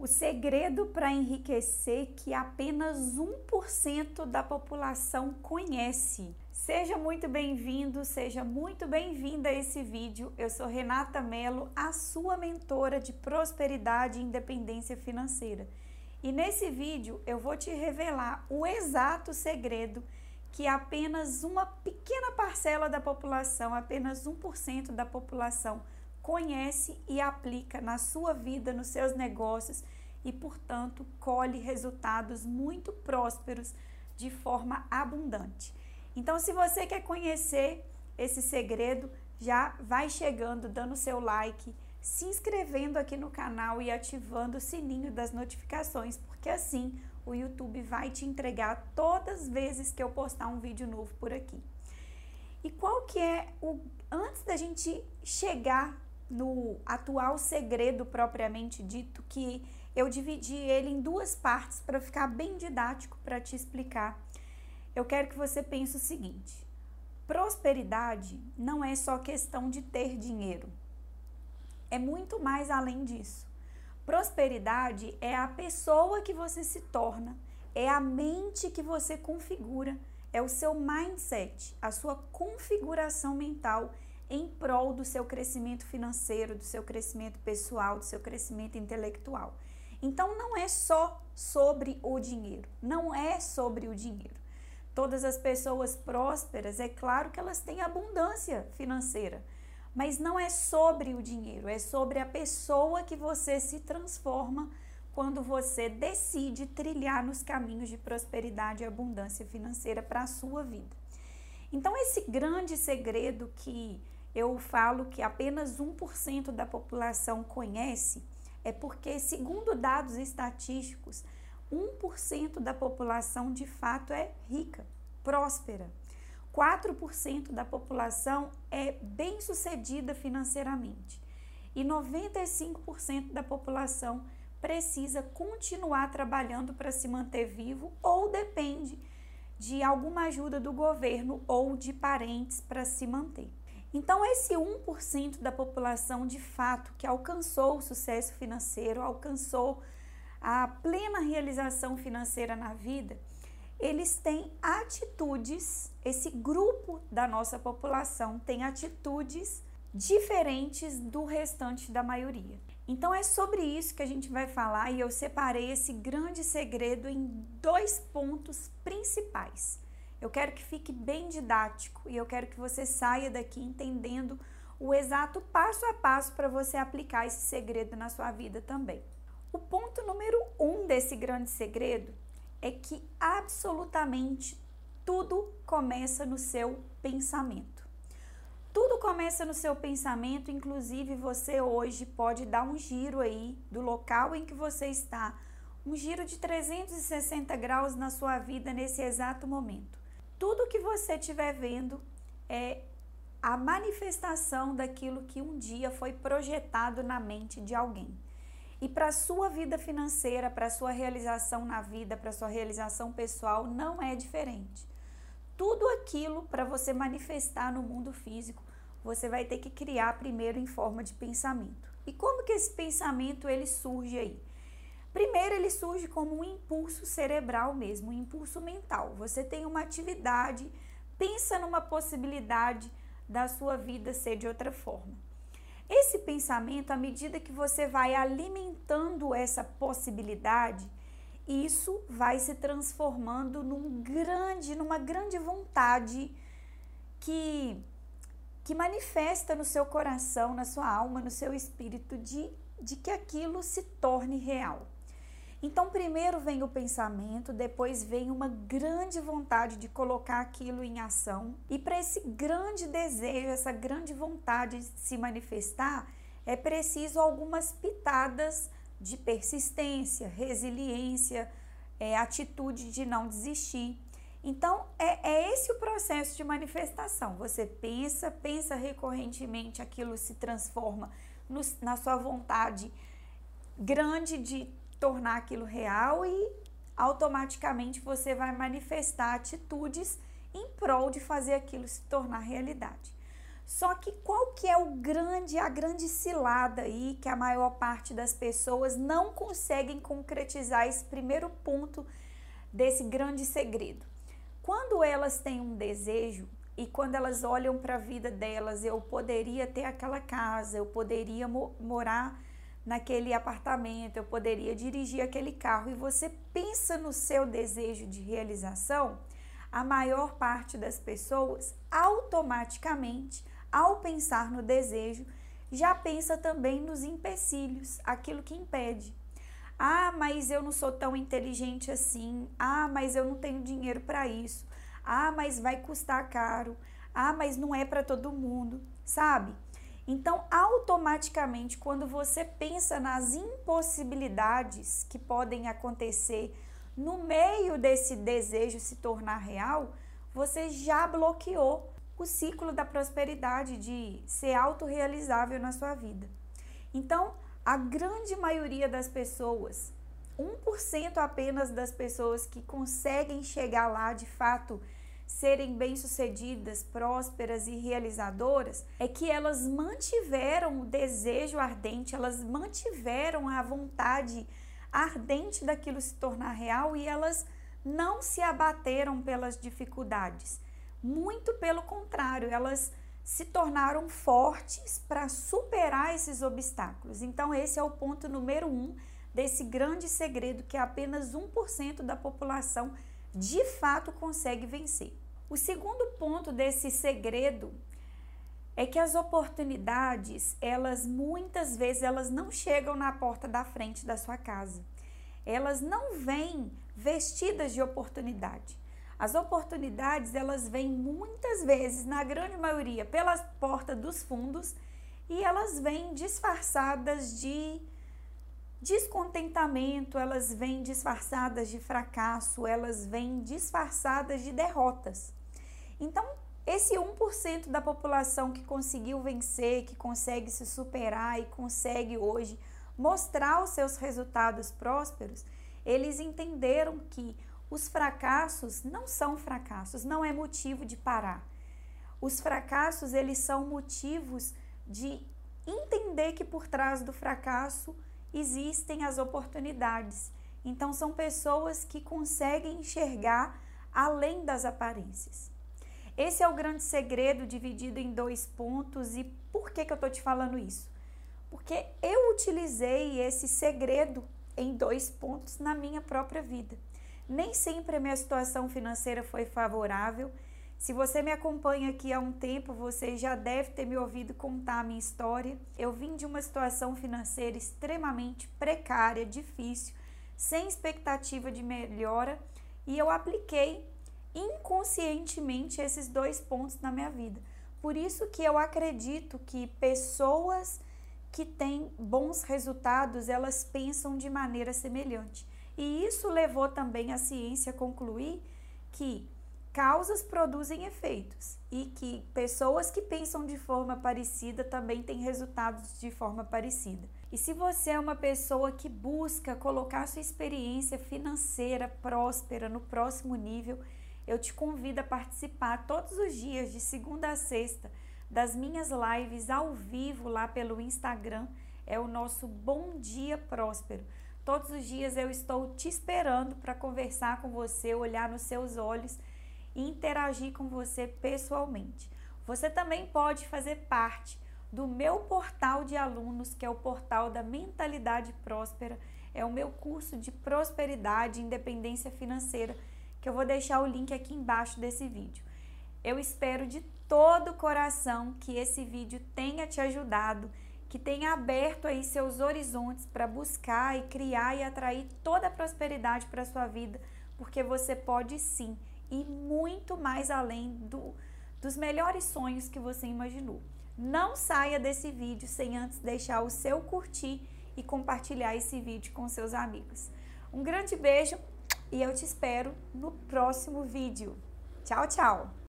O segredo para enriquecer que apenas 1% da população conhece. Seja muito bem-vindo, seja muito bem-vinda a esse vídeo. Eu sou Renata Mello, a sua mentora de prosperidade e independência financeira. E nesse vídeo eu vou te revelar o exato segredo que apenas uma pequena parcela da população, apenas 1% da população, conhece e aplica na sua vida, nos seus negócios e, portanto, colhe resultados muito prósperos de forma abundante. Então, se você quer conhecer esse segredo, já vai chegando, dando seu like, se inscrevendo aqui no canal e ativando o sininho das notificações, porque assim o YouTube vai te entregar todas as vezes que eu postar um vídeo novo por aqui. E qual que é o antes da gente chegar no atual segredo propriamente dito, que eu dividi ele em duas partes para ficar bem didático para te explicar. Eu quero que você pense o seguinte: prosperidade não é só questão de ter dinheiro. É muito mais além disso. Prosperidade é a pessoa que você se torna, é a mente que você configura, é o seu mindset, a sua configuração mental em prol do seu crescimento financeiro, do seu crescimento pessoal, do seu crescimento intelectual. Então não é só sobre o dinheiro, não é sobre o dinheiro. Todas as pessoas prósperas, é claro que elas têm abundância financeira, mas não é sobre o dinheiro, é sobre a pessoa que você se transforma quando você decide trilhar nos caminhos de prosperidade e abundância financeira para a sua vida. Então, esse grande segredo que eu falo que apenas 1% da população conhece, é porque, segundo dados estatísticos, 1% da população de fato é rica, próspera. 4% da população é bem-sucedida financeiramente. E 95% da população precisa continuar trabalhando para se manter vivo ou depende de alguma ajuda do governo ou de parentes para se manter. Então, esse 1% da população de fato que alcançou o sucesso financeiro, alcançou a plena realização financeira na vida, eles têm atitudes, esse grupo da nossa população tem atitudes diferentes do restante da maioria. Então é sobre isso que a gente vai falar e eu separei esse grande segredo em dois pontos principais. Eu quero que fique bem didático e eu quero que você saia daqui entendendo o exato passo a passo para você aplicar esse segredo na sua vida também. O ponto número um desse grande segredo é que absolutamente tudo começa no seu pensamento. Tudo começa no seu pensamento, inclusive você hoje pode dar um giro aí do local em que você está, um giro de 360 graus na sua vida nesse exato momento tudo que você estiver vendo é a manifestação daquilo que um dia foi projetado na mente de alguém. E para sua vida financeira, para sua realização na vida, para sua realização pessoal, não é diferente. Tudo aquilo para você manifestar no mundo físico, você vai ter que criar primeiro em forma de pensamento. E como que esse pensamento ele surge aí? Primeiro, ele surge como um impulso cerebral mesmo, um impulso mental. Você tem uma atividade, pensa numa possibilidade da sua vida ser de outra forma. Esse pensamento, à medida que você vai alimentando essa possibilidade, isso vai se transformando num grande, numa grande vontade que que manifesta no seu coração, na sua alma, no seu espírito de, de que aquilo se torne real. Então, primeiro vem o pensamento, depois vem uma grande vontade de colocar aquilo em ação. E para esse grande desejo, essa grande vontade de se manifestar, é preciso algumas pitadas de persistência, resiliência, é, atitude de não desistir. Então, é, é esse o processo de manifestação. Você pensa, pensa recorrentemente, aquilo se transforma no, na sua vontade grande de tornar aquilo real e automaticamente você vai manifestar atitudes em prol de fazer aquilo se tornar realidade. Só que qual que é o grande, a grande cilada aí que a maior parte das pessoas não conseguem concretizar esse primeiro ponto desse grande segredo? Quando elas têm um desejo e quando elas olham para a vida delas, eu poderia ter aquela casa, eu poderia mo morar naquele apartamento, eu poderia dirigir aquele carro e você pensa no seu desejo de realização, a maior parte das pessoas automaticamente ao pensar no desejo, já pensa também nos empecilhos, aquilo que impede. Ah, mas eu não sou tão inteligente assim. Ah, mas eu não tenho dinheiro para isso. Ah, mas vai custar caro. Ah, mas não é para todo mundo, sabe? Então, automaticamente, quando você pensa nas impossibilidades que podem acontecer no meio desse desejo se tornar real, você já bloqueou o ciclo da prosperidade, de ser autorrealizável na sua vida. Então, a grande maioria das pessoas, 1% apenas das pessoas que conseguem chegar lá de fato, serem bem-sucedidas, prósperas e realizadoras, é que elas mantiveram o desejo ardente, elas mantiveram a vontade ardente daquilo se tornar real e elas não se abateram pelas dificuldades. Muito pelo contrário, elas se tornaram fortes para superar esses obstáculos. Então, esse é o ponto número um desse grande segredo que apenas 1% da população de fato consegue vencer. O segundo ponto desse segredo é que as oportunidades, elas muitas vezes elas não chegam na porta da frente da sua casa. Elas não vêm vestidas de oportunidade. As oportunidades, elas vêm muitas vezes, na grande maioria, pela porta dos fundos e elas vêm disfarçadas de descontentamento, elas vêm disfarçadas de fracasso, elas vêm disfarçadas de derrotas. Então, esse 1% da população que conseguiu vencer, que consegue se superar e consegue hoje mostrar os seus resultados prósperos, eles entenderam que os fracassos não são fracassos, não é motivo de parar. Os fracassos, eles são motivos de entender que por trás do fracasso existem as oportunidades. Então são pessoas que conseguem enxergar além das aparências. Esse é o grande segredo dividido em dois pontos e por que, que eu estou te falando isso? Porque eu utilizei esse segredo em dois pontos na minha própria vida. Nem sempre a minha situação financeira foi favorável. Se você me acompanha aqui há um tempo, você já deve ter me ouvido contar a minha história. Eu vim de uma situação financeira extremamente precária, difícil, sem expectativa de melhora, e eu apliquei inconscientemente esses dois pontos na minha vida. Por isso que eu acredito que pessoas que têm bons resultados, elas pensam de maneira semelhante. E isso levou também a ciência a concluir que causas produzem efeitos e que pessoas que pensam de forma parecida também têm resultados de forma parecida. E se você é uma pessoa que busca colocar sua experiência financeira próspera no próximo nível, eu te convido a participar todos os dias, de segunda a sexta, das minhas lives ao vivo lá pelo Instagram. É o nosso Bom Dia Próspero. Todos os dias eu estou te esperando para conversar com você, olhar nos seus olhos e interagir com você pessoalmente. Você também pode fazer parte do meu portal de alunos, que é o portal da Mentalidade Próspera. É o meu curso de prosperidade e independência financeira, que eu vou deixar o link aqui embaixo desse vídeo. Eu espero de todo o coração que esse vídeo tenha te ajudado que tenha aberto aí seus horizontes para buscar e criar e atrair toda a prosperidade para sua vida, porque você pode sim ir muito mais além do, dos melhores sonhos que você imaginou. Não saia desse vídeo sem antes deixar o seu curtir e compartilhar esse vídeo com seus amigos. Um grande beijo e eu te espero no próximo vídeo. Tchau, tchau!